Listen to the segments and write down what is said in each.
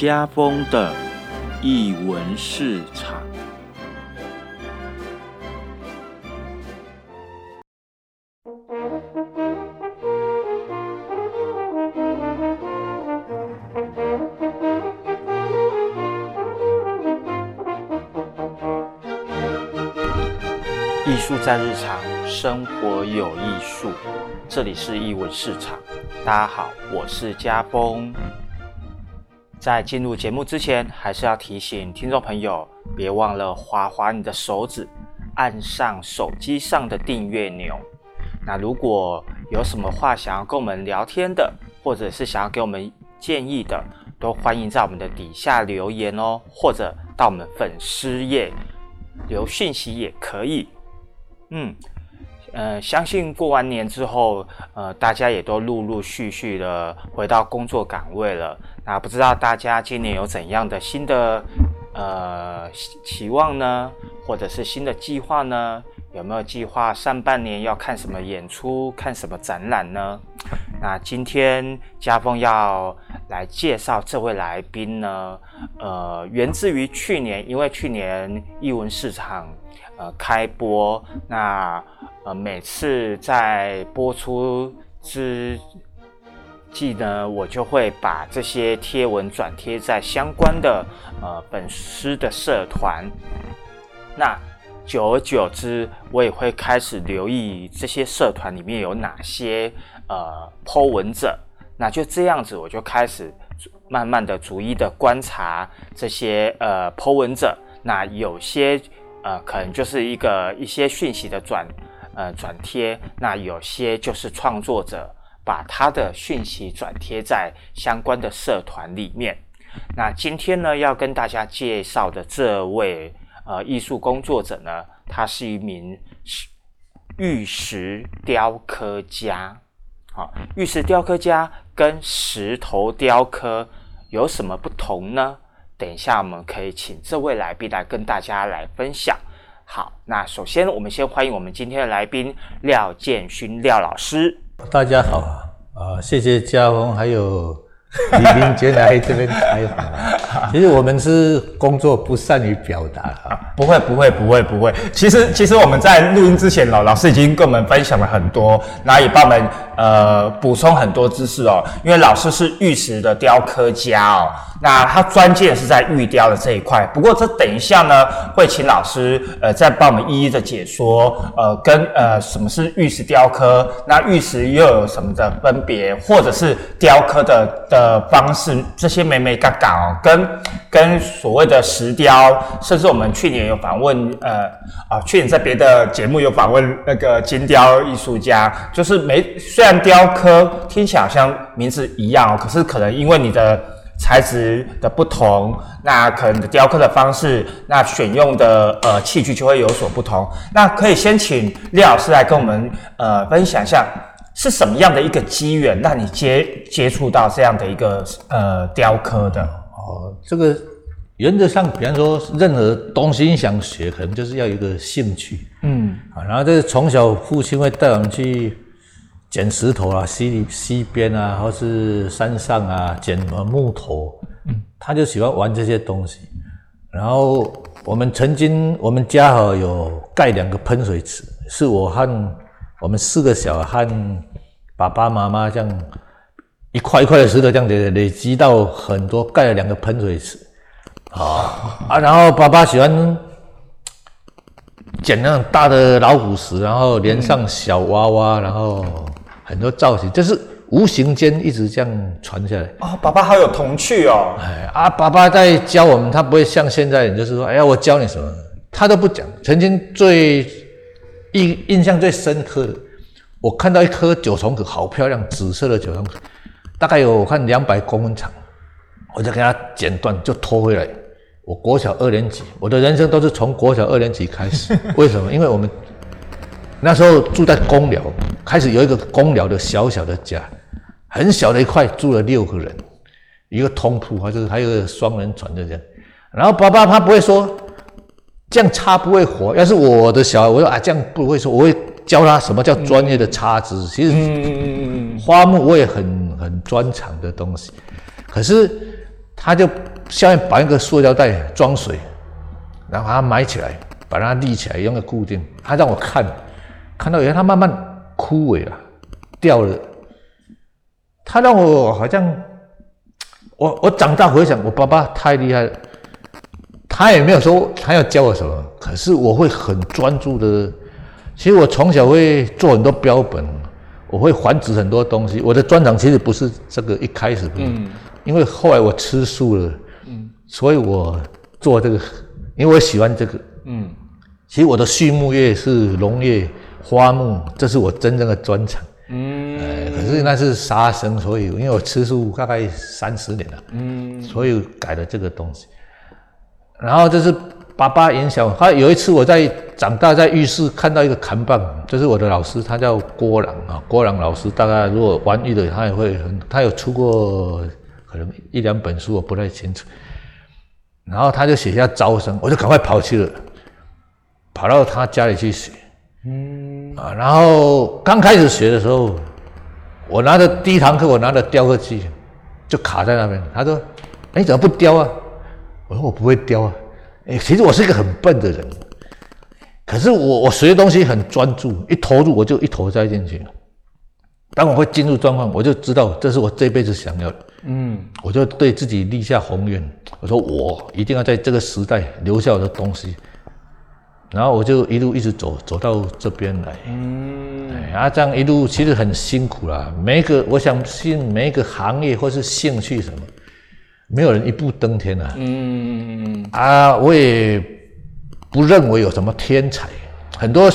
家风的译文市场。艺术在日常，生活有艺术。这里是艺文市场，大家好，我是家风。在进入节目之前，还是要提醒听众朋友，别忘了划划你的手指，按上手机上的订阅钮。那如果有什么话想要跟我们聊天的，或者是想要给我们建议的，都欢迎在我们的底下留言哦，或者到我们粉丝页留讯息也可以。嗯，呃，相信过完年之后，呃，大家也都陆陆续续的回到工作岗位了。那不知道大家今年有怎样的新的呃期望呢？或者是新的计划呢？有没有计划上半年要看什么演出、看什么展览呢？那今天家峰要来介绍这位来宾呢，呃，源自于去年，因为去年艺文市场。呃，开播那呃，每次在播出之记呢，我就会把这些贴文转贴在相关的呃本师的社团。那久而久之，我也会开始留意这些社团里面有哪些呃 Po 文者。那就这样子，我就开始慢慢的逐一的观察这些呃 Po 文者。那有些。呃，可能就是一个一些讯息的转，呃转贴，那有些就是创作者把他的讯息转贴在相关的社团里面。那今天呢，要跟大家介绍的这位呃艺术工作者呢，他是一名玉石雕刻家。好，玉石雕刻家跟石头雕刻有什么不同呢？等一下，我们可以请这位来宾来跟大家来分享。好，那首先我们先欢迎我们今天的来宾廖建勋廖老师。大家好啊，谢谢嘉宏还有李明杰来这边采访。其实我们是工作不善于表达啊，不会不会不会不会。其实其实我们在录音之前，老老师已经跟我们分享了很多，然后也帮我们呃补充很多知识哦。因为老师是玉石的雕刻家哦。那他专键是在玉雕的这一块，不过这等一下呢，会请老师呃再帮我们一一的解说，呃跟呃什么是玉石雕刻，那玉石又有什么的分别，或者是雕刻的的方式，这些美美嘎嘎哦，跟跟所谓的石雕，甚至我们去年有访问呃啊去年在别的节目有访问那个金雕艺术家，就是没虽然雕刻听起来好像名字一样哦，可是可能因为你的材质的不同，那可能的雕刻的方式，那选用的呃器具就会有所不同。那可以先请廖老师来跟我们呃分享一下，是什么样的一个机缘让你接接触到这样的一个呃雕刻的？哦，这个原则上，比方说任何东西你想学，可能就是要有一个兴趣，嗯，啊，然后这是从小父亲会带我们去。捡石头啊，溪溪边啊，或是山上啊，捡什么木头，嗯，他就喜欢玩这些东西。然后我们曾经，我们家哈有盖两个喷水池，是我和我们四个小孩和爸爸妈妈这样一块一块的石头这样累累积到很多，盖了两个喷水池。啊 啊，然后爸爸喜欢捡那种大的老虎石，然后连上小娃娃，然后。很多造型，就是无形间一直这样传下来。哦，爸爸好有童趣哦。哎啊，爸爸在教我们，他不会像现在人，就是说，哎呀，我教你什么，他都不讲。曾经最印印象最深刻的，我看到一颗九重葛，好漂亮，紫色的九重葛，大概有我看两百公分长，我就给他剪断，就拖回来。我国小二年级，我的人生都是从国小二年级开始。为什么？因为我们。那时候住在公寮，开始有一个公寮的小小的家，很小的一块，住了六个人，一个通铺，还是还有个双人床就这样。然后爸爸他不会说这样插不会活，要是我的小孩，我说啊这样不会说，我会教他什么叫专业的插枝。其实花木我也很很专长的东西，可是。他就下面绑一个塑料袋装水，然后把它埋起来，把它立起来，用个固定。他让我看，看到以后它慢慢枯萎了，掉了。它让我好像，我我长大回想，我爸爸太厉害了。他也没有说他要教我什么，可是我会很专注的。其实我从小会做很多标本，我会繁殖很多东西。我的专长其实不是这个一开始，嗯，因为后来我吃素了，嗯，所以我做这个，因为我喜欢这个，嗯。其实我的畜牧业是农业、花木，这是我真正的专长，嗯。呃，可是那是杀生，所以因为我吃素大概三十年了，嗯，所以改了这个东西。然后就是爸爸影响，他有一次我在长大在浴室看到一个砍棒，就是我的老师，他叫郭朗啊，郭朗老师。大概如果玩玉的，他也会很，他有出过可能一两本书，我不太清楚。然后他就写下招生，我就赶快跑去了，跑到他家里去写。嗯啊，然后刚开始学的时候，我拿着第一堂课，我拿着雕刻机就卡在那边。他说：“哎，怎么不雕啊？”我说我不会雕啊，哎，其实我是一个很笨的人，可是我我学东西很专注，一投入我就一头栽进去。当我会进入状况，我就知道这是我这辈子想要的，嗯，我就对自己立下宏愿，我说我一定要在这个时代留下我的东西，然后我就一路一直走走到这边来，嗯，哎，啊，这样一路其实很辛苦啦，每一个我相信每一个行业或是兴趣什么。没有人一步登天啊！嗯啊，我也不认为有什么天才。很多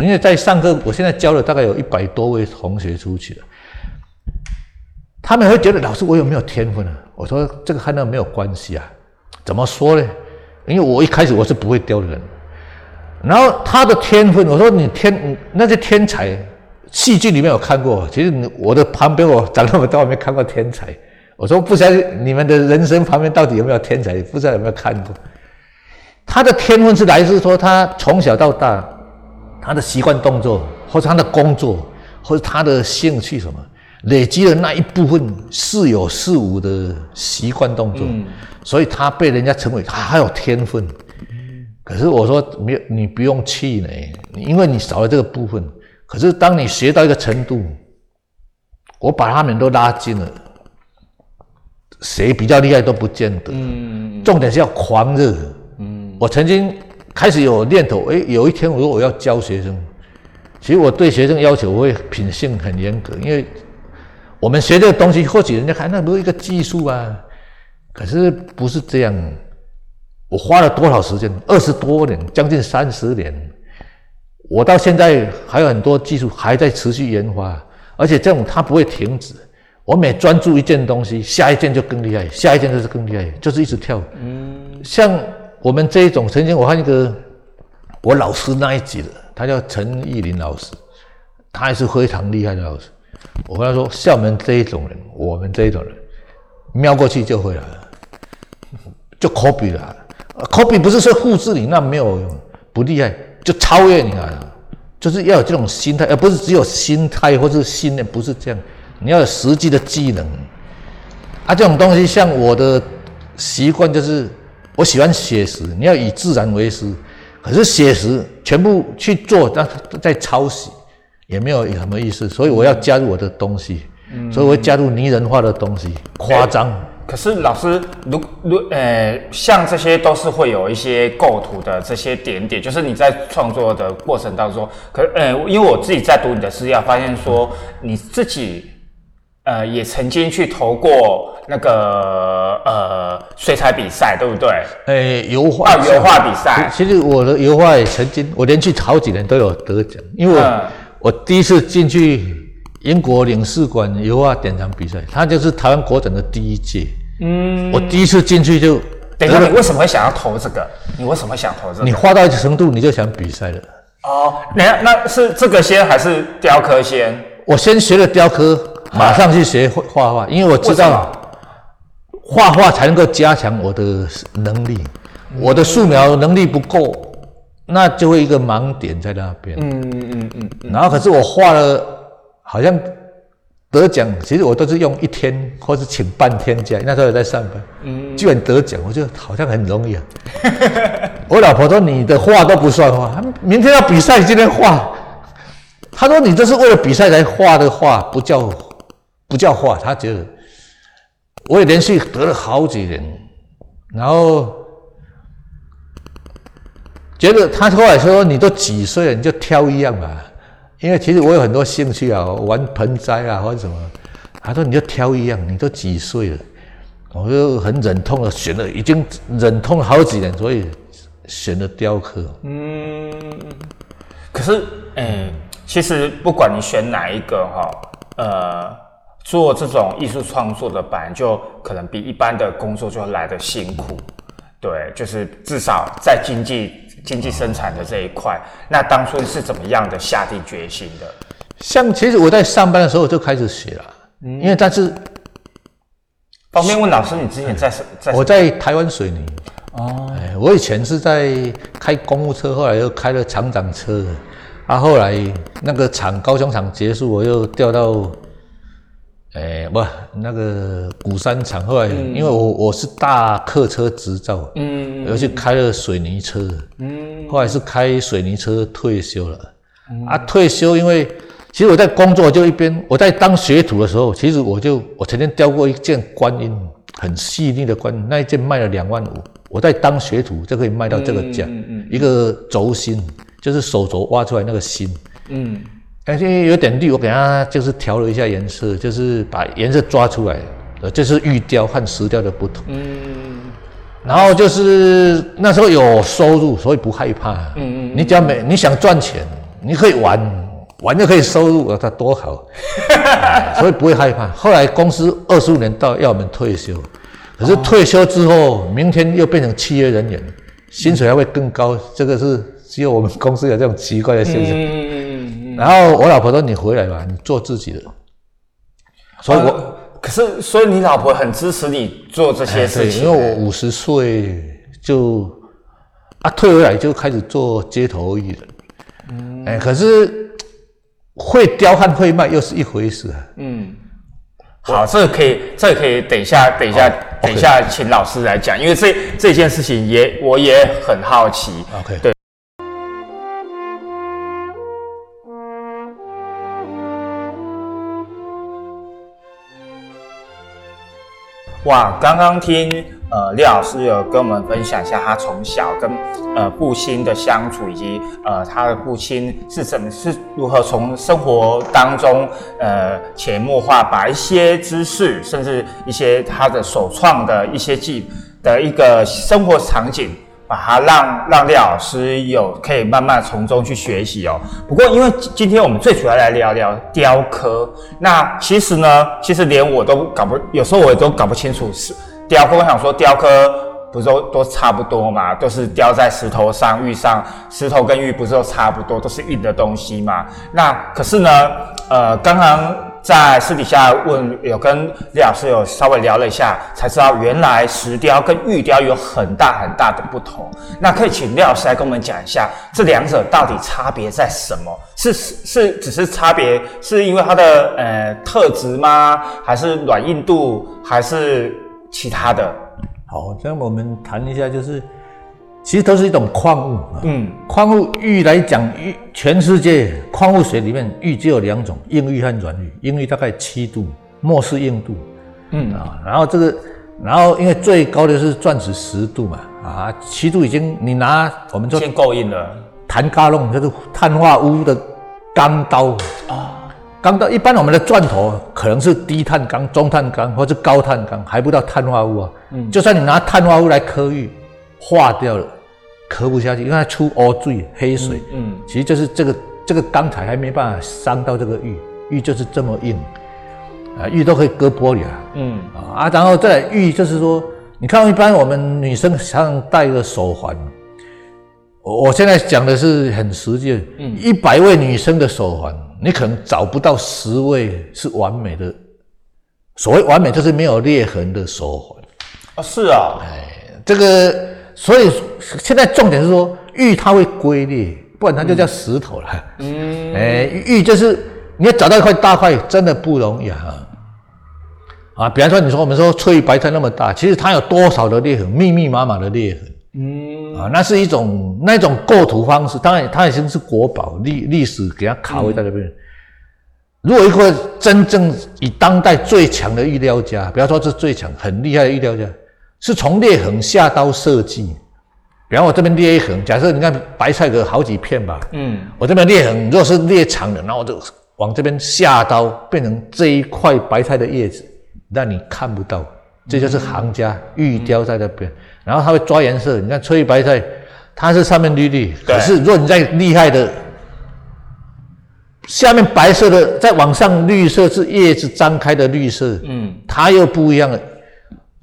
因为在上课，我现在教了大概有一百多位同学出去了，他们会觉得老师我有没有天分啊？我说这个和那没有关系啊。怎么说呢？因为我一开始我是不会雕的人，然后他的天分，我说你天那些天才，戏剧里面有看过，其实我的旁边我长那么大我没看过天才。我说不知道你们的人生旁边到底有没有天才？不知道有没有看过？他的天分是来自说他从小到大，他的习惯动作，或者他的工作，或者他的兴趣什么，累积了那一部分似有似无的习惯动作，所以他被人家称为他还有天分。可是我说没有，你不用气馁，因为你少了这个部分。可是当你学到一个程度，我把他们都拉近了。谁比较厉害都不见得，嗯，重点是要狂热。嗯，我曾经开始有念头，哎，有一天我说我要教学生，其实我对学生要求我会品性很严格，因为我们学这个东西，或许人家看那不是一个技术啊，可是不是这样。我花了多少时间？二十多年，将近三十年，我到现在还有很多技术还在持续研发，而且这种它不会停止。我每专注一件东西，下一件就更厉害，下一件就是更厉害，就是一直跳。嗯，像我们这一种，曾经我看一个我老师那一级的，他叫陈义林老师，他也是非常厉害的老师。我跟他说，像我们这一种人，我们这一种人，瞄过去就会了，就 copy 了。Copy 不是说复制你，那没有，不厉害，就超越你啊，就是要有这种心态，而不是只有心态或者信念，不是这样。你要有实际的技能，啊，这种东西像我的习惯就是，我喜欢写实，你要以自然为师。可是写实全部去做，那在抄袭也没有什么意思。所以我要加入我的东西，所以我会加入拟人化的东西，夸张。可是老师，如如呃，像这些都是会有一些构图的这些点点，就是你在创作的过程当中，可呃，因为我自己在读你的资料，发现说你自己。呃，也曾经去投过那个呃水彩比赛，对不对？诶，油画油画比赛。其实我的油画也曾经，我连续好几年都有得奖，因为我我第一次进去英国领事馆油画典藏比赛，它就是台湾国展的第一届。嗯，我第一次进去就。等一下，你为什么会想要投这个？你为什么想投这个？你画到一定程度，你就想比赛了。哦，那那是这个先还是雕刻先？我先学了雕刻。马上去学画画，因为我知道画画才能够加强我的能力。我的素描能力不够，那就会一个盲点在那边。嗯嗯嗯嗯。然后可是我画了，好像得奖，其实我都是用一天或是请半天假，那时候也在上班，嗯，居然得奖，我觉得好像很容易啊。我老婆说你的画都不算画，明天要比赛，今天画。她说你这是为了比赛才画的画，不叫不叫画。她觉得我也连续得了好几年，然后觉得他后来说你都几岁了，你就挑一样吧。因为其实我有很多兴趣啊，玩盆栽啊或者什么。他说你就挑一样，你都几岁了，我就很忍痛的选了，已经忍痛了好几年，所以选了雕刻。嗯，可是，哎，其实不管你选哪一个哈，呃，做这种艺术创作的版，就可能比一般的工作就来的辛苦。对，就是至少在经济。经济生产的这一块，那当初是怎么样的下定决心的？像其实我在上班的时候就开始写了，因为但是方便问老师，你之前在什在我在台湾水泥哦，我以前是在开公务车，后来又开了厂长车，啊，后来那个厂高雄厂结束，我又调到。哎，不，那个鼓山厂后来，因为我我是大客车执照，嗯，而且开了水泥车，嗯，后来是开水泥车退休了，啊，退休，因为其实我在工作就一边，我在当学徒的时候，其实我就我曾经雕过一件观音，很细腻的观音，那一件卖了两万五，我在当学徒就可以卖到这个价，一个轴心，就是手镯挖出来那个心，嗯。而且有点绿，我给它就是调了一下颜色，就是把颜色抓出来，呃，这是玉雕和石雕的不同。嗯，然后就是那时候有收入，所以不害怕。嗯嗯，你只要没你想赚钱，你可以玩，玩就可以收入，它多好，所以不会害怕。后来公司二十五年到要我们退休，可是退休之后，明天又变成契约人员，薪水还会更高。这个是只有我们公司有这种奇怪的现象。然后我老婆说：“你回来吧，你做自己的。”所以，我可是，所以你老婆很支持你做这些事情。因为我五十岁就啊退回来就开始做街头艺人。嗯，哎，可是会雕和会卖又是一回事啊。嗯，好，这个可以，这个可以等一下，等一下，等一下，请老师来讲，因为这这件事情也我也很好奇。OK，对。哇，刚刚听呃廖老师有跟我们分享一下他从小跟呃父亲的相处，以及呃他的父亲是怎么是如何从生活当中呃潜移默化把一些知识，甚至一些他的首创的一些技的一个生活场景。把它让让廖老师有可以慢慢从中去学习哦。不过，因为今天我们最主要来聊聊雕刻，那其实呢，其实连我都搞不，有时候我也都搞不清楚是雕刻。我想说，雕刻不是都都差不多嘛？都是雕在石头上、玉上，石头跟玉不是都差不多，都是硬的东西嘛？那可是呢，呃，刚刚。在私底下问，有跟李老师有稍微聊了一下，才知道原来石雕跟玉雕有很大很大的不同。那可以请李老师来跟我们讲一下，这两者到底差别在什么？是是只是差别，是因为它的呃特质吗？还是软硬度？还是其他的？好，这样我们谈一下，就是。其实都是一种矿物，嗯，矿物玉来讲，玉全世界矿物学里面玉只有两种，硬玉和软玉。硬玉大概七度，末是硬度，嗯啊，然后这个，然后因为最高的是钻石十度嘛，啊，七度已经你拿我们就先够硬了。弹嘎弄就是碳化钨的钢刀啊，钢刀一般我们的钻头可能是低碳钢、中碳钢或者高碳钢，还不到碳化钨啊。嗯，就算你拿碳化钨来刻玉，化掉了。刻不下去，因为它出污水、黑水。嗯，其实就是这个这个钢材还没办法伤到这个玉，玉就是这么硬，啊，玉都可以割玻璃啊。嗯，啊，然后再玉就是说，你看一般我们女生常戴个手环，我现在讲的是很实际，嗯，一百位女生的手环，你可能找不到十位是完美的。所谓完美，就是没有裂痕的手环。啊，是啊，哎，这个。所以现在重点是说玉它会龟裂，不然它就叫石头了。嗯，哎，玉就是你要找到一块大块，真的不容易啊！啊，比方说，你说我们说翠玉白菜那么大，其实它有多少的裂痕，密密麻麻的裂痕。嗯，啊，那是一种那种构图方式，当然它已经是国宝，历历史给它卡位在那边。如果一个真正以当代最强的玉雕家，不要说是最强，很厉害的玉雕家，是从裂痕下刀设计。比方我这边裂一痕，假设你看白菜有好几片吧，嗯，我这边裂痕，如果是裂长的，然后我就往这边下刀，变成这一块白菜的叶子，让你看不到，这就是行家玉雕在那边。然后他会抓颜色，你看翠白菜，它是上面绿绿，可是如果你再厉害的，下面白色的再往上绿色是叶子张开的绿色，嗯，它又不一样了。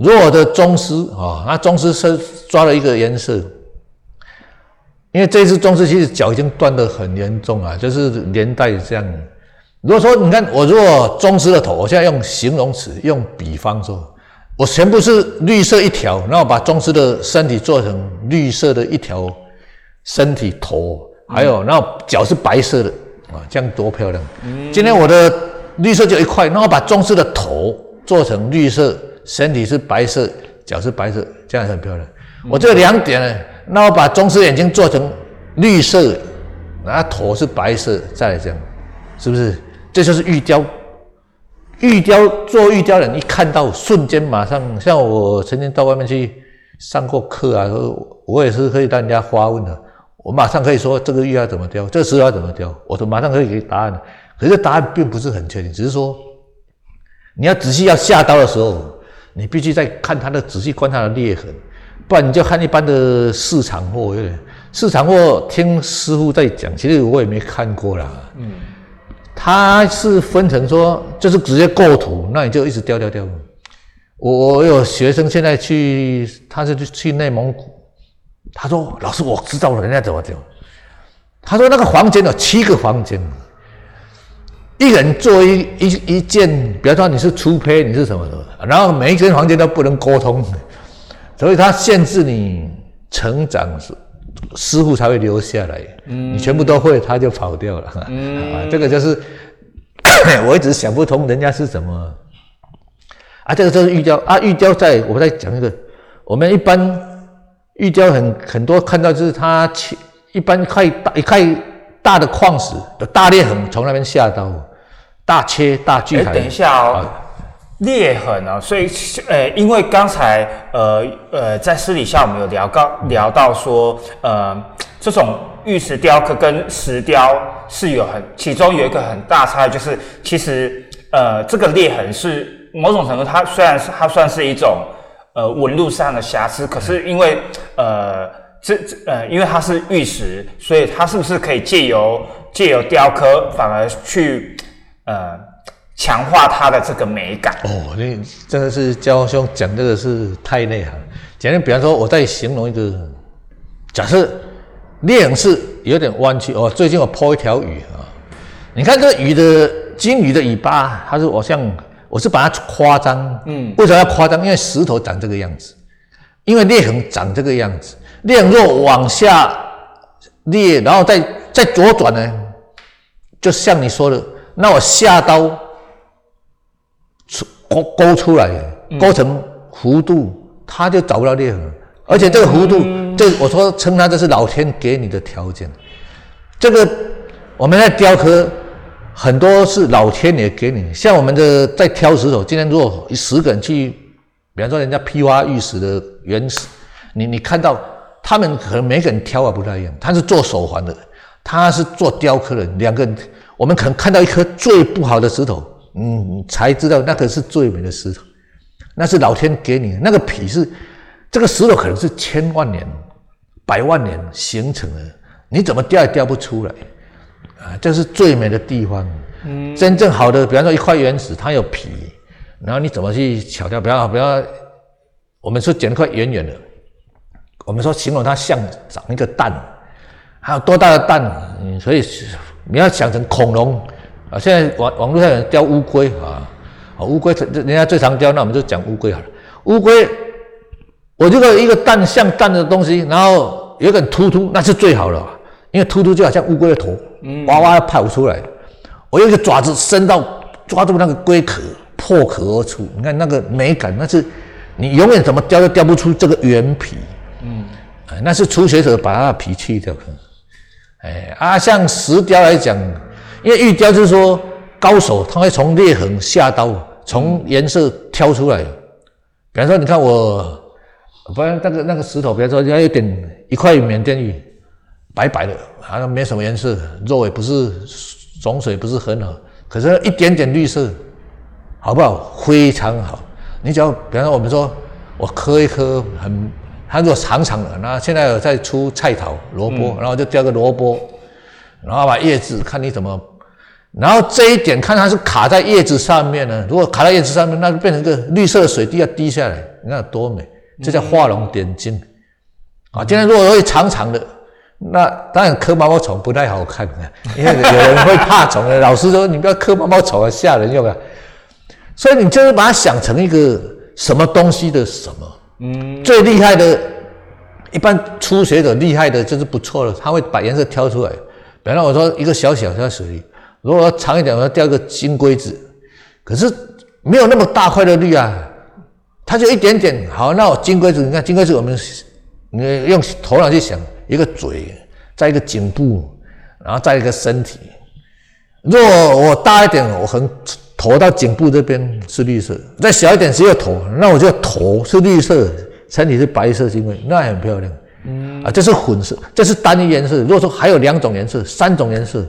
弱的宗师啊，那宗师是抓了一个颜色，因为这只宗师其实脚已经断得很严重啊，就是连带这样。如果说你看我如果宗师的头，我现在用形容词用比方说。我全部是绿色一条，然后把宗师的身体做成绿色的一条身体头，还有然后脚是白色的啊，这样多漂亮！今天我的绿色就一块，然后把宗师的头做成绿色，身体是白色，脚是白色，这样很漂亮。我这两点呢，那我把棕色眼睛做成绿色，然后头是白色，再来这样，是不是？这就是玉雕。玉雕做玉雕人，一看到瞬间马上，像我曾经到外面去上过课啊，我也是可以让人家发问的，我马上可以说这个玉要怎么雕，这个石要怎么雕，我都马上可以给答案。可是答案并不是很确定，只是说你要仔细要下刀的时候，你必须再看它的仔细观察的裂痕，不然你就看一般的市场货，市场货听师傅在讲，其实我也没看过啦。嗯。它是分成说，就是直接构图，那你就一直雕雕雕。我我有学生现在去，他是去去内蒙古，他说老师我知道了，人家怎么雕。他说那个房间有七个房间，一个人做一一一件，比方说你是粗胚，你是什么什么，然后每一间房间都不能沟通，所以他限制你成长是。师傅才会留下来，你全部都会，他就跑掉了。啊，这个就是 我一直想不通，人家是怎么啊？这个就是玉雕啊，玉雕在我在讲一个，我们一般玉雕很很多看到就是它切一般块大一块大的矿石有大裂痕，从那边下刀大切大锯。等一下哦。裂痕啊，所以呃，因为刚才呃呃，在私底下我们有聊到聊到说，呃，这种玉石雕刻跟石雕是有很其中有一个很大差异，就是其实呃，这个裂痕是某种程度它虽然是它算是一种呃纹路上的瑕疵，可是因为呃这这呃因为它是玉石，所以它是不是可以借由借由雕刻反而去呃。强化它的这个美感哦，你真的是焦兄讲这个是太内行。简单比方说，我在形容一个，假设裂痕是有点弯曲哦。最近我抛一条鱼啊，你看这鱼的金鱼的尾巴，它是我像我是把它夸张，嗯，为什么要夸张？因为石头长这个样子，因为裂痕长这个样子，裂痕若往下裂，然后再再左转呢，就像你说的，那我下刀出。勾勾出来，勾成弧度，它就找不到裂痕。而且这个弧度，这我说称它这是老天给你的条件。这个我们在雕刻，很多是老天爷给你。像我们的在挑石头，今天如果十个人去，比方说人家批发玉石的原始，你你看到他们可能每个人挑啊不太一样。他是做手环的，他是做雕刻的，两个人，我们可能看到一颗最不好的石头。嗯，才知道那个是最美的石头，那是老天给你的。那个皮是这个石头，可能是千万年、百万年形成的，你怎么雕也雕不出来啊！这是最美的地方。嗯，真正好的，比方说一块原石，它有皮，然后你怎么去巧雕？不要不要，我们说剪一块圆圆的，我们说形容它像长一个蛋，还有多大的蛋？嗯，所以你要想成恐龙。啊，现在网网络上有人雕乌龟啊，啊乌龟，人家最常雕，那我们就讲乌龟好了。乌龟，我这个一个蛋像蛋的东西，然后有点突突，那是最好了，因为突突就好像乌龟的头，哇哇跑出来。我用一个爪子伸到抓住那个龟壳，破壳而出。你看那个美感，那是你永远怎么雕都雕不出这个原皮。嗯，那是初学者把它的皮去掉。哎啊，像石雕来讲，因为玉雕就是说高手他会从裂痕下刀，从颜色挑出来。比方说，你看我，不然那个那个石头，比方说要有点一块缅甸玉，白白的，好像没什么颜色，肉也不是种水不是很好，可是一点点绿色，好不好？非常好。你只要比方说我们说我磕一颗很。它如果长长的，那现在有在出菜头、萝卜，然后就雕个萝卜，然后把叶子看你怎么，然后这一点看它是卡在叶子上面呢。如果卡在叶子上面，那就变成一个绿色的水滴要滴下来，你看多美！这叫画龙点睛啊。今天如果会长长的，那当然磕毛毛虫不太好看的，因为有人会怕虫的。老师说你不要磕毛毛虫啊，吓人用啊。所以你就是把它想成一个什么东西的什么。嗯，最厉害的，一般初学者厉害的就是不错了，他会把颜色挑出来。本来我说一个小小的水里，如果长一点，我要钓一个金龟子，可是没有那么大块的绿啊，它就一点点。好，那我金龟子，你看金龟子，我们你用头脑去想，一个嘴，在一个颈部，然后在一个身体。如果我大一点，我很。头到颈部这边是绿色，再小一点只有头，那我就头是绿色，身体是白色，因为那很漂亮。嗯，啊，这是混色，这是单一颜色。如果说还有两种颜色、三种颜色，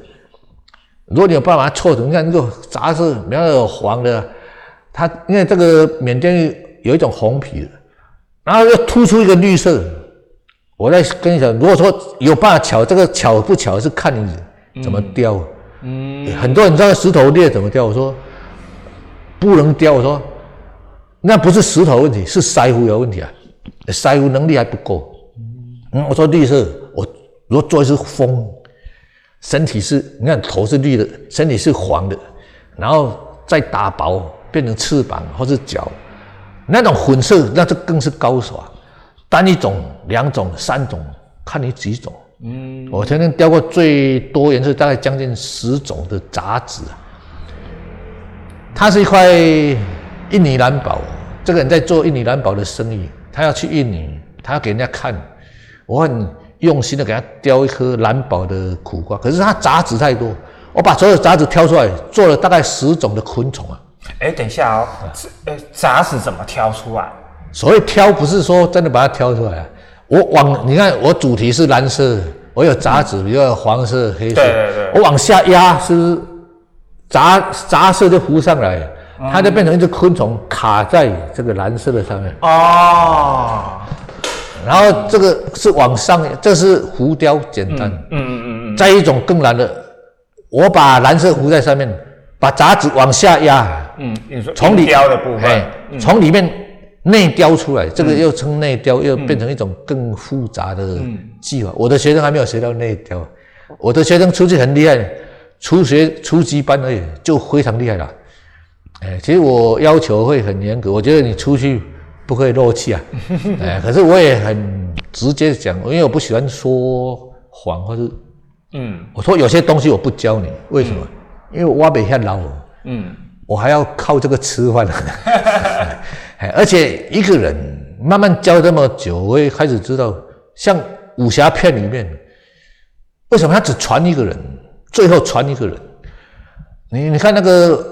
如果你有办法凑成，你看那个杂色，比方有黄的，它因为这个缅甸有一种红皮的，然后又突出一个绿色。我在跟你讲，如果说有办法巧，这个巧不巧是看你怎么雕。嗯，很多人知道石头裂怎么雕，我说。不能雕，我说那不是石头问题，是腮胡有问题啊，腮胡能力还不够。嗯，我说绿色，我如果做一只风，身体是，你看头是绿的，身体是黄的，然后再打薄变成翅膀或是脚，那种混色，那就更是高手啊。单一种、两种、三种，看你几种。嗯，我曾经雕过最多颜色，大概将近十种的杂质啊。他是一块印尼蓝宝，这个人在做印尼蓝宝的生意，他要去印尼，他要给人家看，我很用心的给他雕一颗蓝宝的苦瓜，可是他杂质太多，我把所有杂质挑出来，做了大概十种的昆虫啊。哎，等一下哦，呃，杂质怎么挑出来？所谓挑，不是说真的把它挑出来啊，我往你看，我主题是蓝色，我有杂质，比如黄色、黑色，对对对，我往下压是。杂杂色就浮上来，它就变成一只昆虫卡在这个蓝色的上面。哦，然后这个是往上，这是浮雕简单。嗯嗯嗯嗯。再一种更难的，我把蓝色浮在上面，把杂质往下压。嗯，你说从里雕的部分，从里面内雕出来，这个又称内雕，又变成一种更复杂的技法。我的学生还没有学到内雕，我的学生出去很厉害。初学初级班而已，就非常厉害了。哎，其实我要求会很严格，我觉得你出去不可以漏气啊。哎，可是我也很直接讲，因为我不喜欢说谎，或是嗯，我说有些东西我不教你，为什么？因为我没下老，嗯，我还要靠这个吃饭。哎，而且一个人慢慢教这么久，我也开始知道，像武侠片里面，为什么他只传一个人？最后传一个人，你你看那个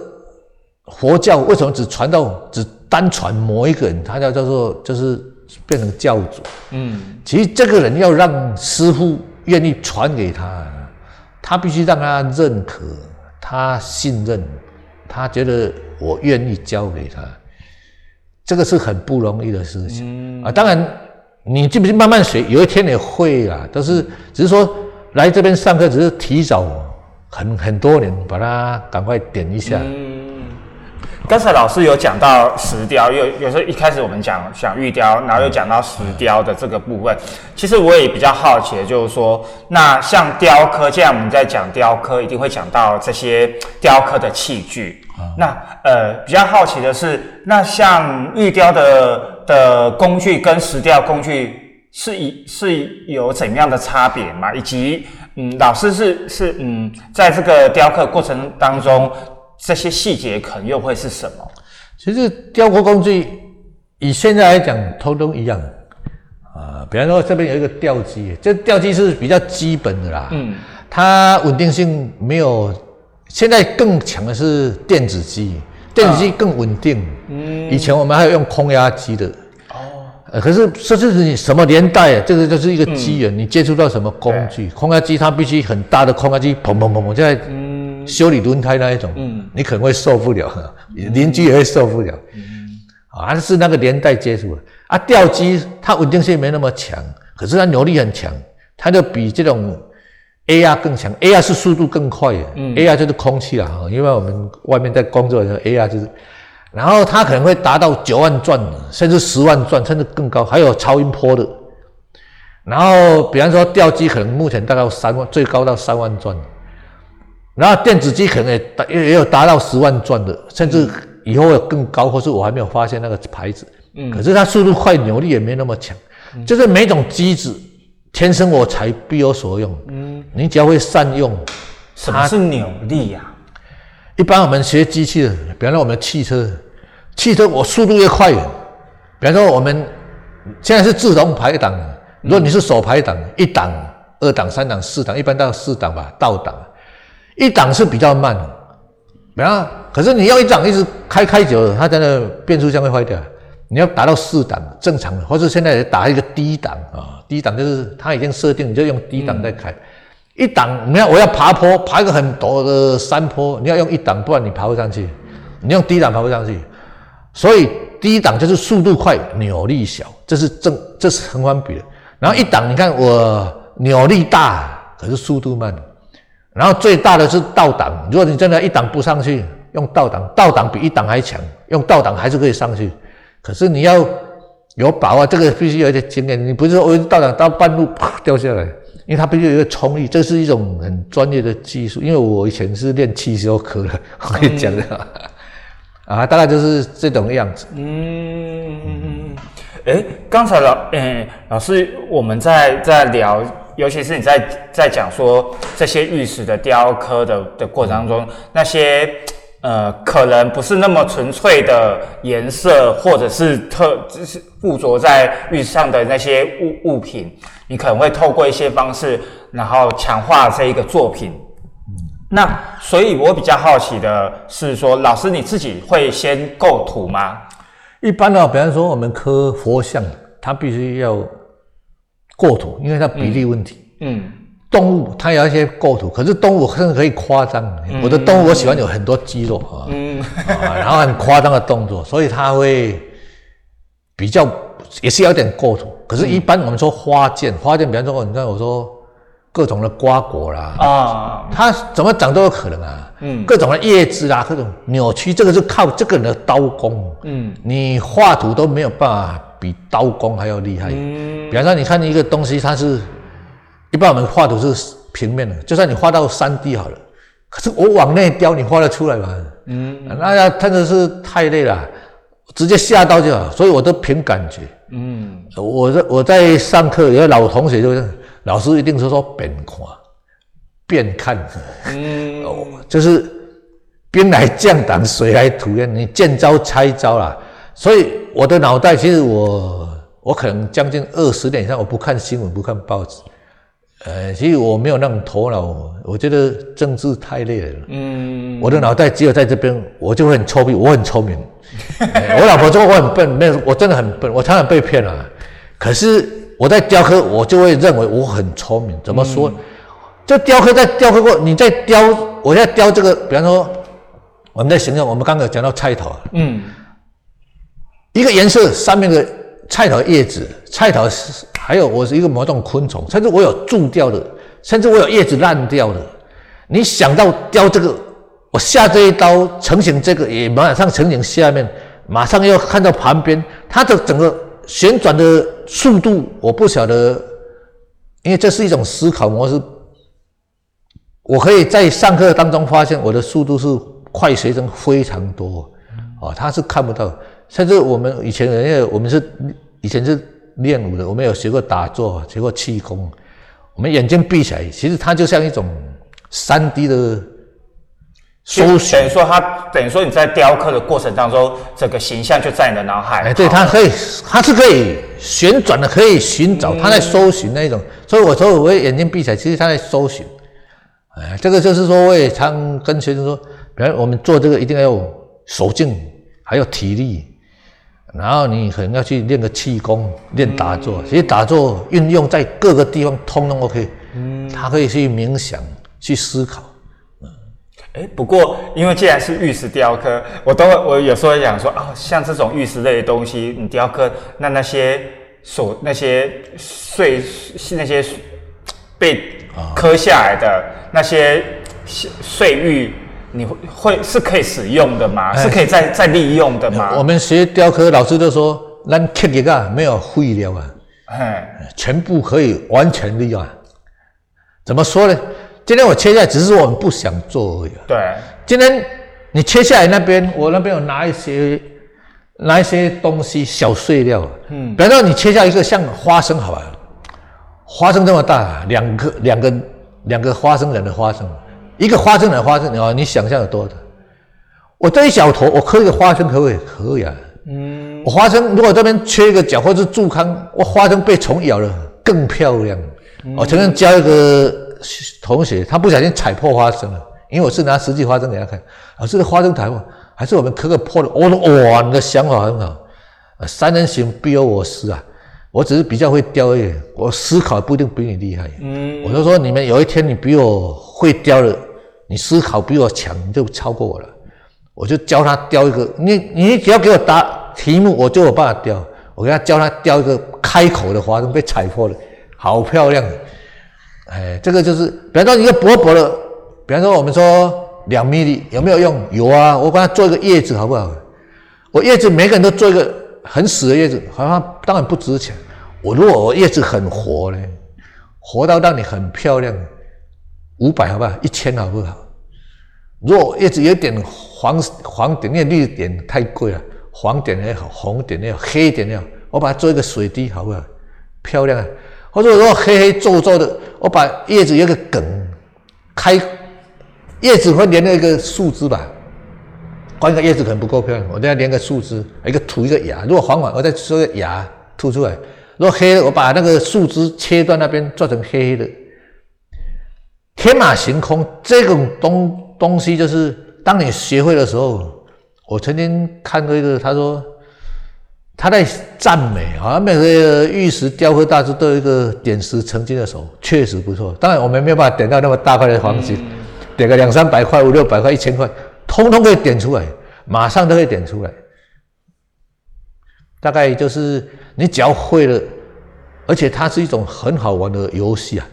佛教为什么只传到只单传某一个人？他叫叫做就是变成教主。嗯，其实这个人要让师傅愿意传给他，他必须让他认可，他信任，他觉得我愿意教给他，这个是很不容易的事情啊。当然，你记不记慢慢学，有一天也会啊。但是只是说来这边上课，只是提早。很很多人，把它赶快点一下。嗯，刚才老师有讲到石雕，有有时候一开始我们讲讲玉雕，然后又讲到石雕的这个部分。其实我也比较好奇就是说，那像雕刻，既然我们在讲雕刻，一定会讲到这些雕刻的器具。那呃，比较好奇的是，那像玉雕的的工具跟石雕工具。是以是有怎样的差别吗？以及嗯，老师是是嗯，在这个雕刻过程当中，这些细节可能又会是什么？其实雕刻工具以现在来讲，通通一样啊。比方说这边有一个吊机，这吊机是比较基本的啦。嗯，它稳定性没有，现在更强的是电子机，电子机更稳定。嗯，以前我们还有用空压机的。呃，可是这是你什么年代？这个就是一个机缘，你接触到什么工具？空压机它必须很大的空压机，砰砰砰砰，在修理轮胎那一种，你可能会受不了，邻居也会受不了。啊，是那个年代接触的啊。吊机它稳定性没那么强，可是它扭力很强，它就比这种 A R 更强。A R 是速度更快的，A R 就是空气啊，因为我们外面在工作的时候，A R 就是。然后它可能会达到九万转，甚至十万转，甚至更高，还有超音波的。然后，比方说吊机可能目前大概三万，最高到三万转。然后电子机可能也也也有达到十万转的，甚至以后有更高，或是我还没有发现那个牌子。嗯。可是它速度快，扭力也没那么强。就是每种机子天生我材必有所用。嗯。你只要会善用。什么是扭力呀？一般我们学机器的，比方说我们汽车，汽车我速度越快，比方说我们现在是自动排档，如果你是手排档，一档、二档、三档、四档，一般到四档吧，倒档，一档是比较慢，比方，可是你要一档一直开开久了，它真的变速箱会坏掉。你要达到四档正常的，或者现在打一个低档啊，低档就是它已经设定，你就用低档在开。一档，你看我要爬坡，爬一个很陡的山坡，你要用一档，不然你爬不上去。你用低档爬不上去，所以低档就是速度快，扭力小，这是正，这是横环比的。然后一档，你看我扭力大，可是速度慢。然后最大的是倒档，如果你真的一档不上去，用倒档，倒档比一档还强，用倒档还是可以上去。可是你要有把握，这个必须有一点经验，你不是说我倒档到半路啪掉下来。因为它必须有一个冲力，这是一种很专业的技术。因为我以前是练汽修科的，我跟你讲的。啊，大概就是这种样子。嗯，哎，刚才老哎老师，我们在在聊，尤其是你在在讲说这些玉石的雕刻的的过程当中，那些呃可能不是那么纯粹的颜色，或者是特就是附着在玉上的那些物物品。你可能会透过一些方式，然后强化这一个作品。那所以，我比较好奇的是说，老师你自己会先构图吗？一般呢，比方说我们刻佛像，它必须要构图，因为它比例问题。嗯。动物它有一些构图，可是动物甚至可以夸张。我的动物我喜欢有很多肌肉啊，嗯，然后很夸张的动作，所以它会比较。也是有点构图，可是，一般我们说花剑，花剑，比方说，你看我说各种的瓜果啦，啊，它怎么长都有可能啊，嗯，各种的叶子啊，各种扭曲，这个是靠这个人的刀工，嗯，你画图都没有办法比刀工还要厉害。嗯，比方说，你看一个东西，它是，一般我们画图是平面的，就算你画到三 D 好了，可是我往内雕，你画得出来吗？嗯，那要真的是太累了。直接下刀就好，所以我都凭感觉。嗯，我在我在上课，有老同学就是老师一定是说边看边看，嗯，就是兵来将挡，水来土掩，你见招拆招啦。所以我的脑袋其实我我可能将近二十年以上，我不看新闻，不看报纸。呃，其实我没有那种头脑，我觉得政治太累了。嗯，我的脑袋只有在这边，我就会很聪明，我很聪明。我老婆说我很笨，没有，我真的很笨，我常常被骗了。可是我在雕刻，我就会认为我很聪明。怎么说？这雕刻在雕刻过，你在雕，我在雕这个，比方说我们在形容，我们刚刚讲到菜头，嗯，一个颜色上面的菜头叶子，菜头是。还有，我是一个某种昆虫，甚至我有蛀掉的，甚至我有叶子烂掉的。你想到雕这个，我下这一刀成型，这个也马上成型，下面马上要看到旁边它的整个旋转的速度，我不晓得，因为这是一种思考模式。我可以在上课当中发现我的速度是快学生非常多，哦，他是看不到，甚至我们以前因为我们是以前是。练武的，我们有学过打坐，学过气功。我们眼睛闭起来，其实它就像一种三 D 的搜等寻于。说它等于说你在雕刻的过程当中，整个形象就在你的脑海。哎，对，它可以，它是可以旋转的，可以寻找，它在搜寻那一种。所以我说我眼睛闭起来，其实它在搜寻。哎，这个就是说，我也常跟学生说，比方我们做这个一定要有手劲，还有体力，然后你可能要去练个气功，练打坐。其实打坐运用在各个地方通通 OK，嗯，它可以去冥想，去思考。哎，不过因为既然是玉石雕刻，我都我有时候会想说啊，像这种玉石类的东西，你雕刻那那些所那些碎那些被刻下来的那些碎玉，你会会是可以使用的吗？是可以再再利用的吗？我们学雕刻老师都说，咱刻一个没有废料啊。哎，全部可以完全利用。怎么说呢？今天我切下来，只是我们不想做而已啊。对，今天你切下来那边，我那边有拿一些拿一些东西小碎料，嗯，比方说你切下一个像花生，好吧，花生这么大，两个两个两个花生仁的花生，一个花生仁的花生哦，你想象有多大？我这一小坨，我磕一个花生可不可以？可以啊。嗯，我花生如果这边缺一个角或者是柱康，我花生被虫咬了更漂亮。我曾经教一个同学，他不小心踩破花生了，因为我是拿实际花生给他看，老师的花生台破，还是我们磕个破的。我说哇，你的想法很好，呃三人行必有我师啊。我只是比较会雕而已，我思考不一定比你厉害。嗯，我就说你们有一天你比我会雕了，你思考比我强，你就超过我了。我就教他雕一个，你你只要给我答题目，我就有办法雕。我给他教他雕一个开口的花都被踩破了，好漂亮。哎，这个就是，比方说一个薄薄的，比方说我们说两米米有没有用？有啊，我帮他做一个叶子好不好？我叶子每个人都做一个很死的叶子，好像当然不值钱。我如果我叶子很活呢，活到让你很漂亮，五百好不好？一千好不好？如果叶子有点黄黄点，那绿点太贵了，黄点也好，红点也好，黑点也好，我把它做一个水滴好不好？漂亮啊！或者如果黑黑皱皱的，我把叶子有个梗开，叶子会连那个树枝吧。光一个叶子可能不够漂亮，我等下连个树枝，一个吐一个芽。如果黄黄，我再做个芽吐出来。如果黑，我把那个树枝切断那边做成黑黑的。天马行空这种东东西，就是当你学会的时候，我曾经看过一个，他说他在赞美，好像每个玉石雕刻大师都有一个点石成金的手，确实不错。当然我们没有办法点到那么大块的黄金，点个两三百块、五六百块、一千块，通通可以点出来，马上都可以点出来。大概就是你只要会了，而且它是一种很好玩的游戏啊。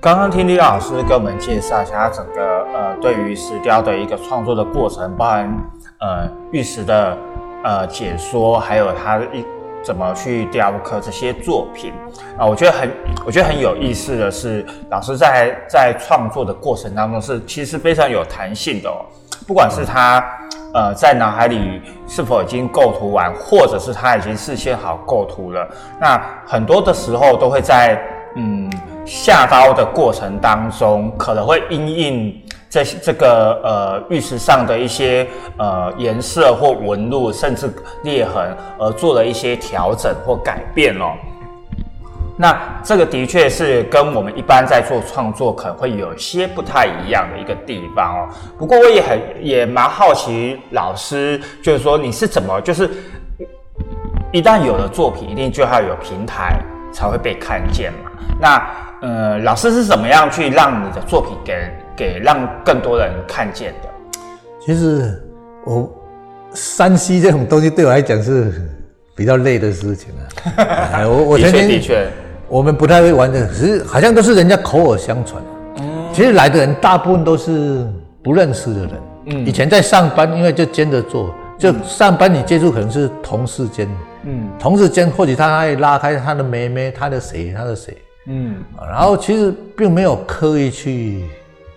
刚刚听李老师给我们介绍一下他整个呃对于石雕的一个创作的过程，包含呃玉石的呃解说，还有他一怎么去雕刻这些作品啊，我觉得很我觉得很有意思的是，老师在在创作的过程当中是其实非常有弹性的哦，不管是他呃在脑海里是否已经构图完，或者是他已经事先好构图了，那很多的时候都会在嗯。下刀的过程当中，可能会因应这这个呃玉石上的一些呃颜色或纹路，甚至裂痕，而做了一些调整或改变哦。那这个的确是跟我们一般在做创作可能会有些不太一样的一个地方哦。不过我也很也蛮好奇，老师就是说你是怎么就是一旦有了作品，一定就要有平台才会被看见嘛？那呃，老师是怎么样去让你的作品给给让更多人看见的？其实我山西这种东西对我来讲是比较累的事情啊。哎我我的曾经确的确，我们不太会玩的，可是好像都是人家口耳相传。其实来的人大部分都是不认识的人。嗯，以前在上班，因为就兼着做，就上班你接触可能是同事间，嗯，同事间或许他还拉开他的妹妹，他的谁，他的谁。嗯，然后其实并没有刻意去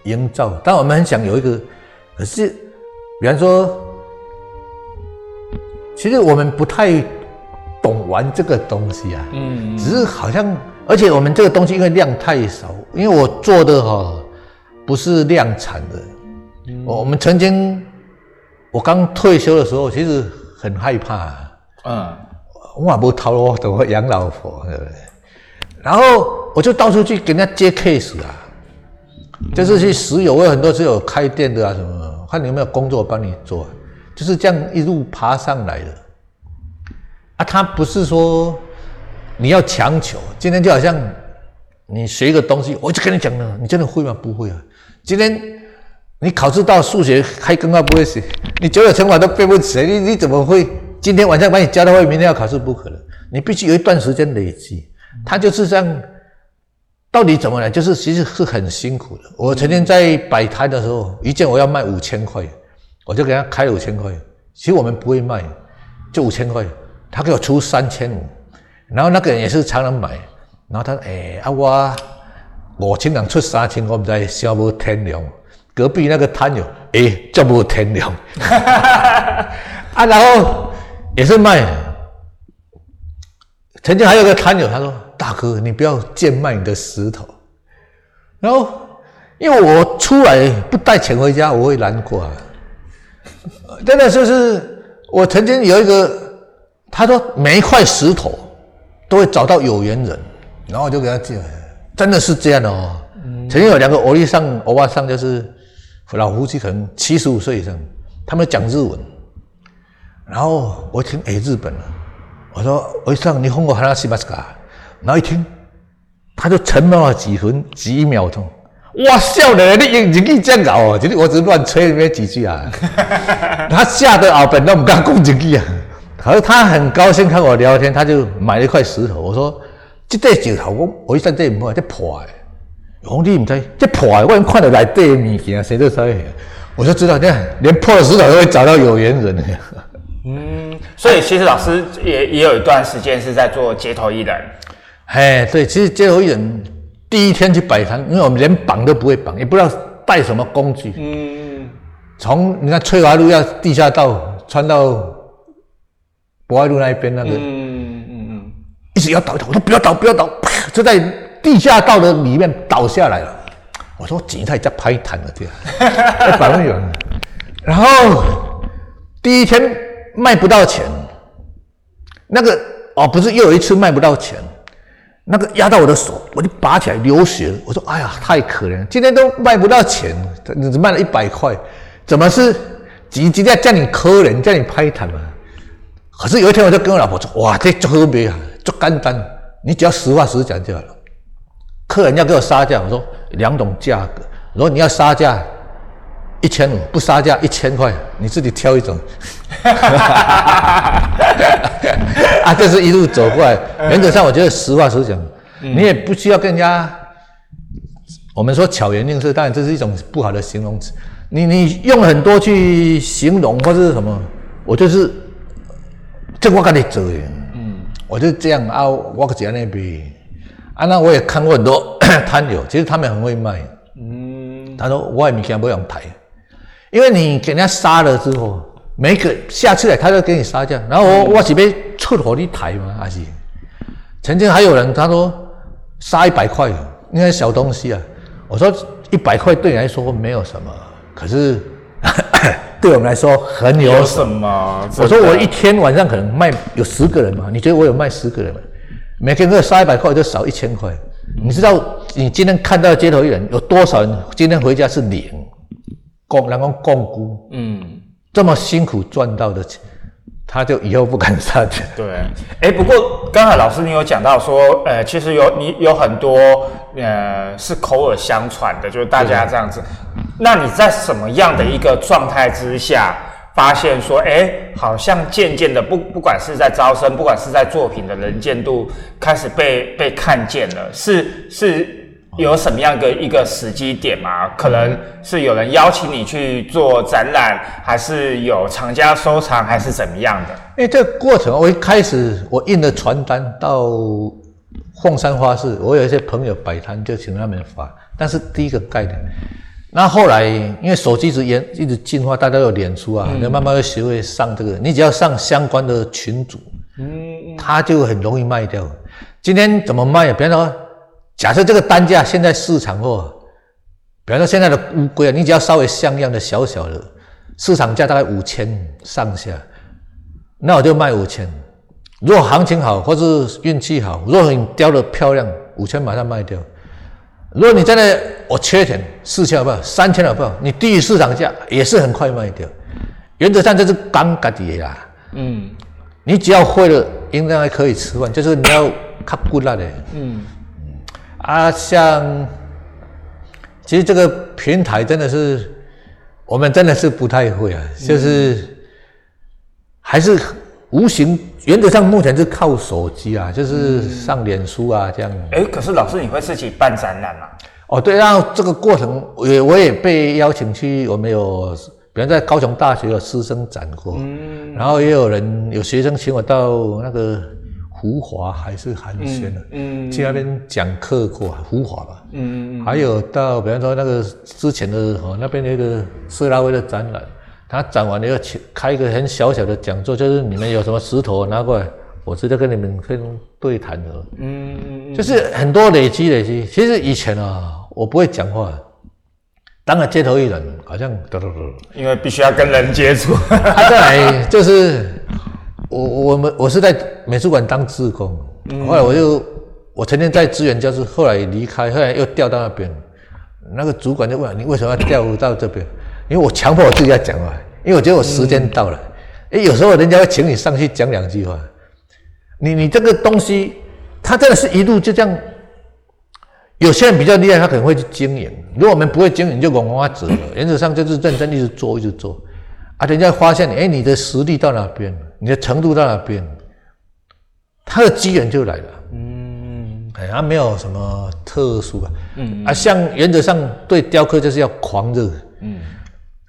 营造，但我们很想有一个，可是，比方说，其实我们不太懂玩这个东西啊，嗯，只是好像，而且我们这个东西因为量太少，因为我做的哈不是量产的，我我们曾经我刚退休的时候，其实很害怕，嗯，我也不掏我怎么养老婆，对不对？然后我就到处去给人家接 case 啊，就是去石油，我有很多是有开店的啊什么，看你有没有工作帮你做，啊就是这样一路爬上来的。啊，他不是说你要强求，今天就好像你学一个东西，我就跟你讲了，你真的会吗？不会啊。今天你考试到数学开根号不会写，你九九乘法都背不起来，你你怎么会？今天晚上把你教到会，明天要考试不可能，你必须有一段时间累积。他就是这样，到底怎么来？就是其实是很辛苦的。我曾经在摆摊的时候，一件我要卖五千块，我就给他开了五千块。其实我们不会卖，就五千块，他给我出三千五。然后那个人也是常常买，然后他说：“哎，啊我五千人出三千，我唔知想无天良。隔壁那个摊友，哎，这无天良。啊，然后也是卖。”曾经还有个摊友，他说：“大哥，你不要贱卖你的石头。”然后，因为我出来不带钱回家，我会难过啊。真的就是我曾经有一个，他说每一块石头都会找到有缘人，然后我就给他讲，真的是这样的哦。曾经有两个欧利上欧巴上，就是老夫妻，可能七十五岁以上，他们讲日文，然后我听哎日本了。我说：“我上你哄我哈拉西巴斯卡，然后一听，他就沉默了几分几秒钟。哇，笑的你你你这样搞哦，就是我只是乱吹那边几句啊。他吓得啊，本都不敢讲几句啊。可是他很高兴看我聊天，他就买了一块石头。我说：这块石头我我一上这唔好，这破的。皇帝唔知这破的，我看到来这物件，谁都说。我就知道，这样连破的石头都会找到有缘人。”嗯，所以其实老师也也有一段时间是在做街头艺人。哎，对，其实街头艺人第一天去摆摊，因为我们连绑都不会绑，也不知道带什么工具。嗯，从你看翠华路要地下道穿到博爱路那一边那个，嗯嗯嗯，一直要倒一倒，我说不要倒，不要倒，啪，就在地下道的里面倒下来了。我说警察在拍摊了这样，百万元。然后第一天。卖不到钱，那个哦，不是又有一次卖不到钱，那个压到我的手，我就拔起来流血。我说：“哎呀，太可怜，今天都卖不到钱，只卖了一百块，怎么是急急在叫你客人叫你拍摊嘛？”可是有一天我就跟我老婆说：“哇，这特别啊，做简单，你只要实话实讲就好了。客人要给我杀价，我说两种价格，如果你要杀价。”一千五不杀价一千块，你自己挑一种。啊，这是一路走过来，原则上我觉得实话实讲，你也不需要跟人家。我们说巧言令色，当然这是一种不好的形容词。你你用很多去形容或者是什么，我就是这我跟你走的，嗯，我就这样啊，我个姐那边啊，那我也看过很多 摊友，其实他们很会卖，嗯，他说我也没见不用抬。因为你给人家杀了之后，每个下次来他就给你杀价，然后我我是被出火的抬嘛，还是？曾经还有人他说杀一百块，那些小东西啊，我说一百块对你来说没有什么，可是 对我们来说很有什么。我说我一天晚上可能卖有十个人嘛，你觉得我有卖十个人吗？每个人杀一百块就少一千块，你知道你今天看到街头艺人有多少人今天回家是零？供然后供估，嗯，这么辛苦赚到的钱，他就以后不敢杀钱。对，哎，不过刚才老师你有讲到说，呃，其实有你有很多呃是口耳相传的，就是大家这样子。那你在什么样的一个状态之下，发现说，哎，好像渐渐的不不管是在招生，不管是在作品的能见度开始被被看见了，是是。有什么样的一个时机点吗？可能是有人邀请你去做展览，还是有厂家收藏，还是怎么样的？因为这个过程，我一开始我印的传单到凤山花市，我有一些朋友摆摊，就请他们发。但是第一个概念，那后来因为手机一直研一直进化，大家有脸书啊，那、慢慢会学会上这个。你只要上相关的群组，嗯，它就很容易卖掉。今天怎么卖？比方说，假设这个单价现在市场货，比方说现在的乌龟啊，你只要稍微像样的小小的，市场价大概五千上下，那我就卖五千。如果行情好或是运气好，如果你雕的漂亮，五千马上卖掉。如果你真的我缺钱，四千好不好？三千好不好？你低于市场价也是很快卖掉。原则上这是刚嘎的啦。嗯，你只要会了，应该可以吃饭。就是你要靠骨了的。嗯啊，像其实这个平台真的是我们真的是不太会啊，就是还是无形。原则上目前是靠手机啊，就是上脸书啊这样。哎，可是老师你会自己办展览吗？哦，对，然后这个过程也我也被邀请去，我们有，比方在高雄大学有师生展过，嗯，然后也有人有学生请我到那个湖华还是寒暄的，嗯，去那边讲课过，湖华吧，嗯嗯，还有到比方说那个之前的哦那边那个色拉威的展览。他展完了要请开一个很小小的讲座，就是你们有什么石头拿过来，我直接跟你们分对谈的。嗯嗯，就是很多累积累积。其实以前啊，我不会讲话，当了街头艺人，好像得得得，因为必须要跟人接触。他再来就是我我们我是在美术馆当志工，后来我就我曾经在资源教室，后来离开，后来又调到那边，那个主管就问你为什么要调到这边？因为我强迫我自己要讲话，因为我觉得我时间到了。哎，有时候人家会请你上去讲两句话，你你这个东西，他真的是一路就这样。有些人比较厉害，他可能会去经营。如果我们不会经营，就往往走了。原则上就是认真一直做，一直做。啊，人家发现你，哎，你的实力到哪边，你的程度到哪边，他的机缘就来了。嗯，哎，他没有什么特殊啊。嗯，啊，像原则上对雕刻就是要狂热。嗯。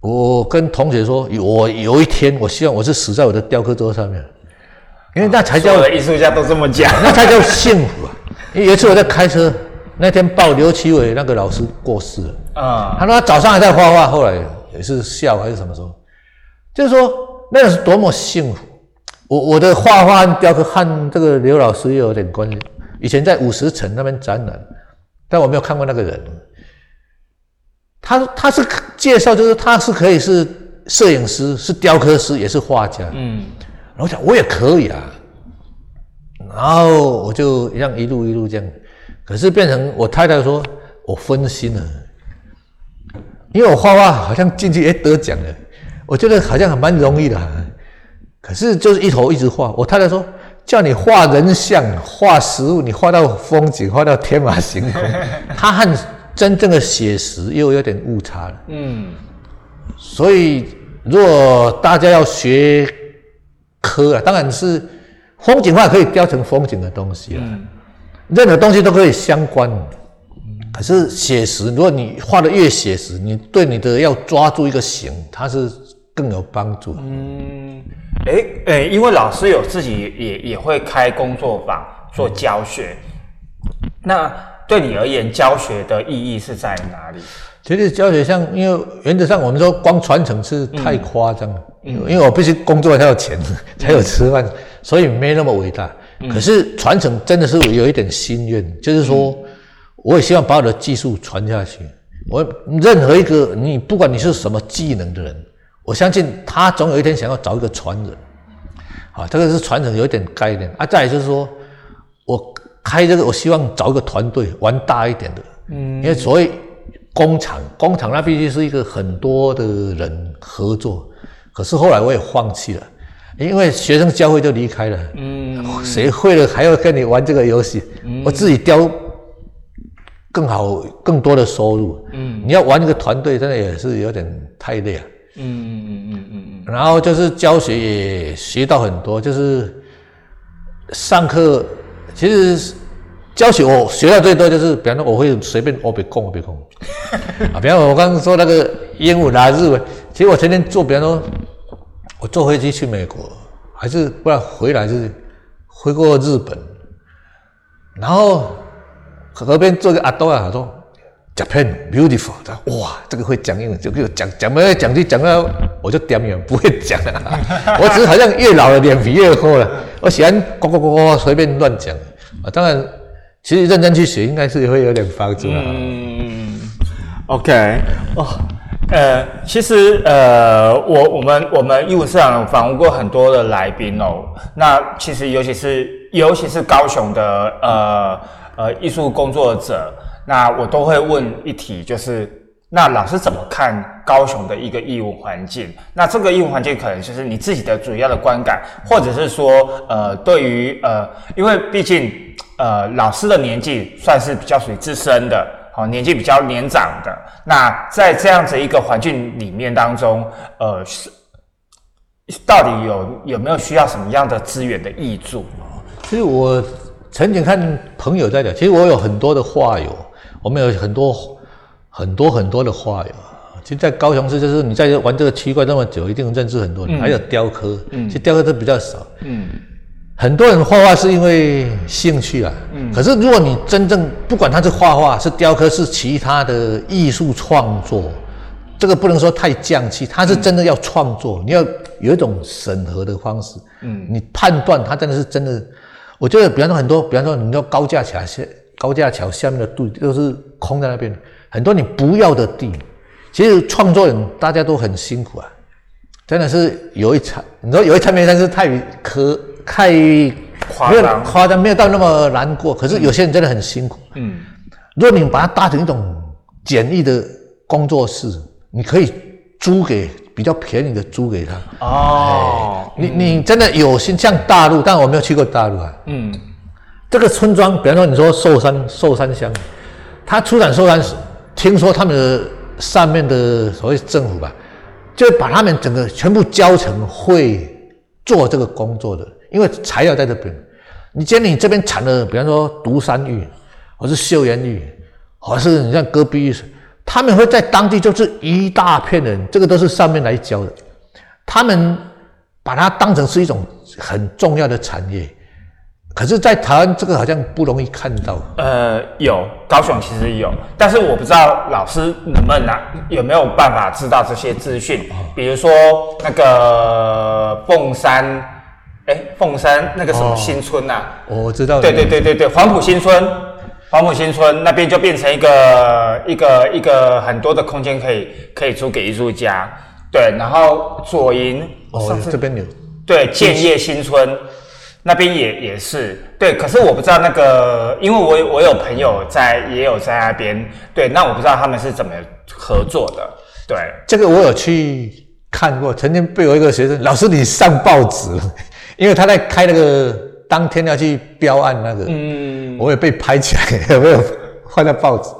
我跟同学说，我有一天，我希望我是死在我的雕刻桌上面，因为那才叫艺术家都这么讲，那才叫幸福啊！有一次我在开车，那天报刘奇伟那个老师过世了啊，他说他早上还在画画，后来也是下午还是什么时候，就是说那个是多么幸福。我我的画画雕刻和这个刘老师又有点关系，以前在五十层那边展览，但我没有看过那个人。他他是介绍，就是他是可以是摄影师，是雕刻师，也是画家。嗯，我想我也可以啊，然后我就这样一路一路这样，可是变成我太太说我分心了，因为我画画好像进去哎得奖了，我觉得好像还蛮容易的，可是就是一头一直画。我太太说叫你画人像、画实物，你画到风景、画到天马行空，它和。真正的写实又有点误差了。嗯，所以如果大家要学科啊，当然是风景画可以雕成风景的东西了。嗯，任何东西都可以相关。可是写实，如果你画的越写实，你对你的要抓住一个形，它是更有帮助。嗯，哎哎，因为老师有自己也也会开工作坊做教学，那。对你而言，教学的意义是在哪里？其实教学像，因为原则上我们说光传承是太夸张，因为我必须工作才有钱，才有吃饭，所以没那么伟大。可是传承真的是有一点心愿，就是说，我也希望把我的技术传下去。我任何一个你，不管你是什么技能的人，我相信他总有一天想要找一个传人。啊，这个是传承有一点概念啊。再就是说，我。开这个，我希望找一个团队玩大一点的，嗯，因为所谓工厂，工厂那必须是一个很多的人合作。可是后来我也放弃了，因为学生教会就离开了，嗯，谁会了还要跟你玩这个游戏？我自己雕更好、更多的收入。嗯，你要玩一个团队，真的也是有点太累了。嗯嗯嗯嗯嗯嗯。然后就是教学也学到很多，就是上课。其实教学我学到最多就是，比方说我会随便我别空我别空 啊，比方我刚刚说那个英文啊日文，其实我天天坐，比方说我坐飞机去美国，还是不然回来就是回过日本，然后河边坐个阿多啊，说 Japan beautiful，他哇，这个会讲英文，就给我讲讲来讲去讲到我就点远不会讲了，我只是好像越老了脸皮越厚了，我喜欢呱呱呱呱随便乱讲。啊，当然其实认真去学应该是会有点帮助啊。嗯，OK，哦，呃，其实呃，我我们我们义务市场访问过很多的来宾哦，那其实尤其是尤其是高雄的呃呃艺术工作者。那我都会问一题，就是那老师怎么看高雄的一个义务环境？那这个义务环境可能就是你自己的主要的观感，或者是说，呃，对于呃，因为毕竟呃，老师的年纪算是比较属于资深的，好，年纪比较年长的。那在这样子一个环境里面当中，呃，是到底有有没有需要什么样的资源的益助？其实我曾经看朋友在讲，其实我有很多的话友。我们有很多很多很多的画友，其实，在高雄市，就是你在玩这个区块那么久，一定认识很多人。还有雕刻，其实雕刻都比较少。嗯，很多人画画是因为兴趣啊。嗯，可是如果你真正不管他是画画、是雕刻、是其他的艺术创作，这个不能说太匠气，他是真的要创作，你要有一种审核的方式。嗯，你判断他真的是真的，我觉得，比方说很多，比方说你要高价起来些。高架桥下面的地都是空在那边，很多你不要的地。其实创作人大家都很辛苦啊，真的是有一场，你说有一场没但是太可太夸张，夸张没有到那么难过。可是有些人真的很辛苦。嗯，如果你把它搭成一种简易的工作室，你可以租给比较便宜的租给他。哦，你你真的有心像大陆，但我没有去过大陆啊。嗯。这个村庄，比方说你说寿山寿山乡，他出产寿山石，听说他们的上面的所谓政府吧，就把他们整个全部教成会做这个工作的，因为材料在这边。你今天你这边产的，比方说独山玉，或是岫岩玉，或是你像戈壁玉，他们会在当地就是一大片人，这个都是上面来教的，他们把它当成是一种很重要的产业。可是，在台湾这个好像不容易看到。呃，有高雄其实有，但是我不知道老师能不能拿有没有办法知道这些资讯。比如说那个凤山，哎，凤山那个什么新村呐？我知道。对对对对对，黄埔新村，黄埔新村那边就变成一个一个一个很多的空间可以可以租给艺术家。对，然后左营，哦，这边有。对，建业新村。那边也也是对，可是我不知道那个，因为我我有朋友在，也有在那边，对，那我不知道他们是怎么合作的。对，这个我有去看过，曾经被我一个学生老师你上报纸，因为他在开那个当天要去标案那个，嗯，我也被拍起来，有没有放在报纸？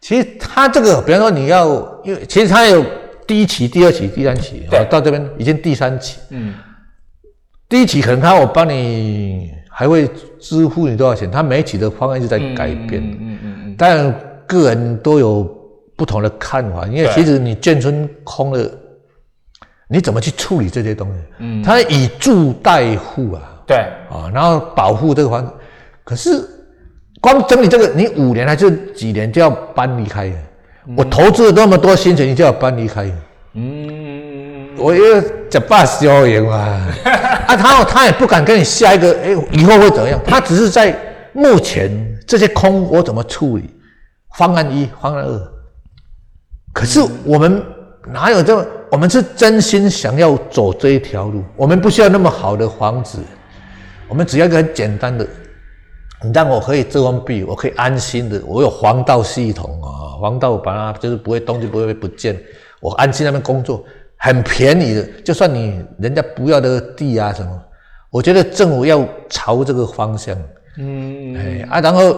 其实他这个，比方说你要，因为其实他有第一期、第二期、第三期，对，到这边已经第三期，嗯。第一期可能他我帮你还会支付你多少钱，他每一期的方案一直在改变，嗯嗯嗯，但个人都有不同的看法，因为其实你建村空了，你怎么去处理这些东西？嗯，他以住代护啊，对啊，然后保护这个房子，可是光整理这个，你五年还是几年就要搬离开？我投资了那么多心血，你就要搬离开？嗯。我又假扮消炎嘛，啊，他他也不敢跟你下一个，哎，以后会怎样？他只是在目前这些空我怎么处理？方案一，方案二。可是我们哪有这？我们是真心想要走这一条路，我们不需要那么好的房子，我们只要一个很简单的，你让我可以遮风避雨，我可以安心的，我有防盗系统啊，防盗把它就是不会东西不会不见，我安心那边工作。很便宜的，就算你人家不要的地啊什么，我觉得政府要朝这个方向，嗯，哎啊，然后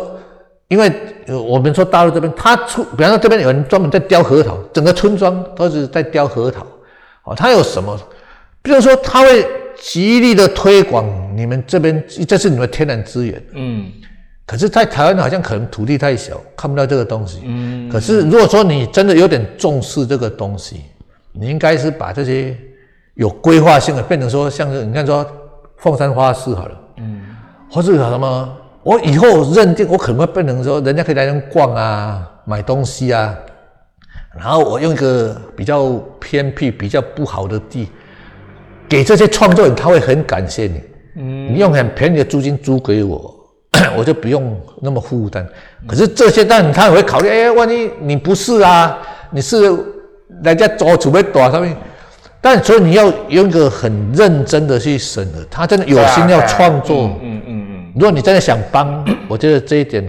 因为我们说大陆这边，他出，比方说这边有人专门在雕核桃，整个村庄都是在雕核桃，哦，他有什么？比如说他会极力的推广你们这边，这是你们天然资源，嗯，可是，在台湾好像可能土地太小，看不到这个东西，嗯，可是如果说你真的有点重视这个东西。你应该是把这些有规划性的变成说，像是你看说凤山花市好了，嗯，或是什么，我以后认定我可能会变成说，人家可以来这逛啊，买东西啊，然后我用一个比较偏僻、比较不好的地，给这些创作人，他会很感谢你。嗯，你用很便宜的租金租给我，我就不用那么负担。可是这些，但他也会考虑，哎，万一你不是啊，你是人家做准备多上面，但所以你要用一个很认真的去审核，他真的有心要创作。嗯嗯嗯。如果你真的想帮，我觉得这一点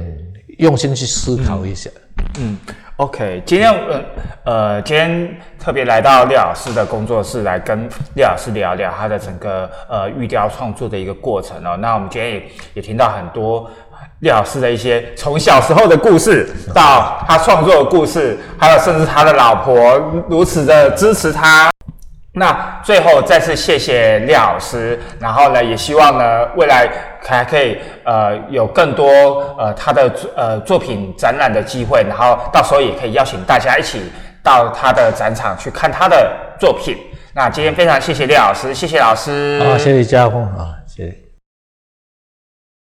用心去思考一下。嗯。OK，今天呃呃，今天特别来到廖老师的工作室，来跟廖老师聊聊他的整个呃玉雕创作的一个过程哦。那我们今天也也听到很多廖老师的一些从小时候的故事，到他创作的故事，还有甚至他的老婆如此的支持他。那最后再次谢谢廖老师，然后呢，也希望呢未来还可以呃有更多呃他的呃作品展览的机会，然后到时候也可以邀请大家一起到他的展场去看他的作品。那今天非常谢谢廖老师，谢谢老师，好，谢谢家峰，好，谢谢。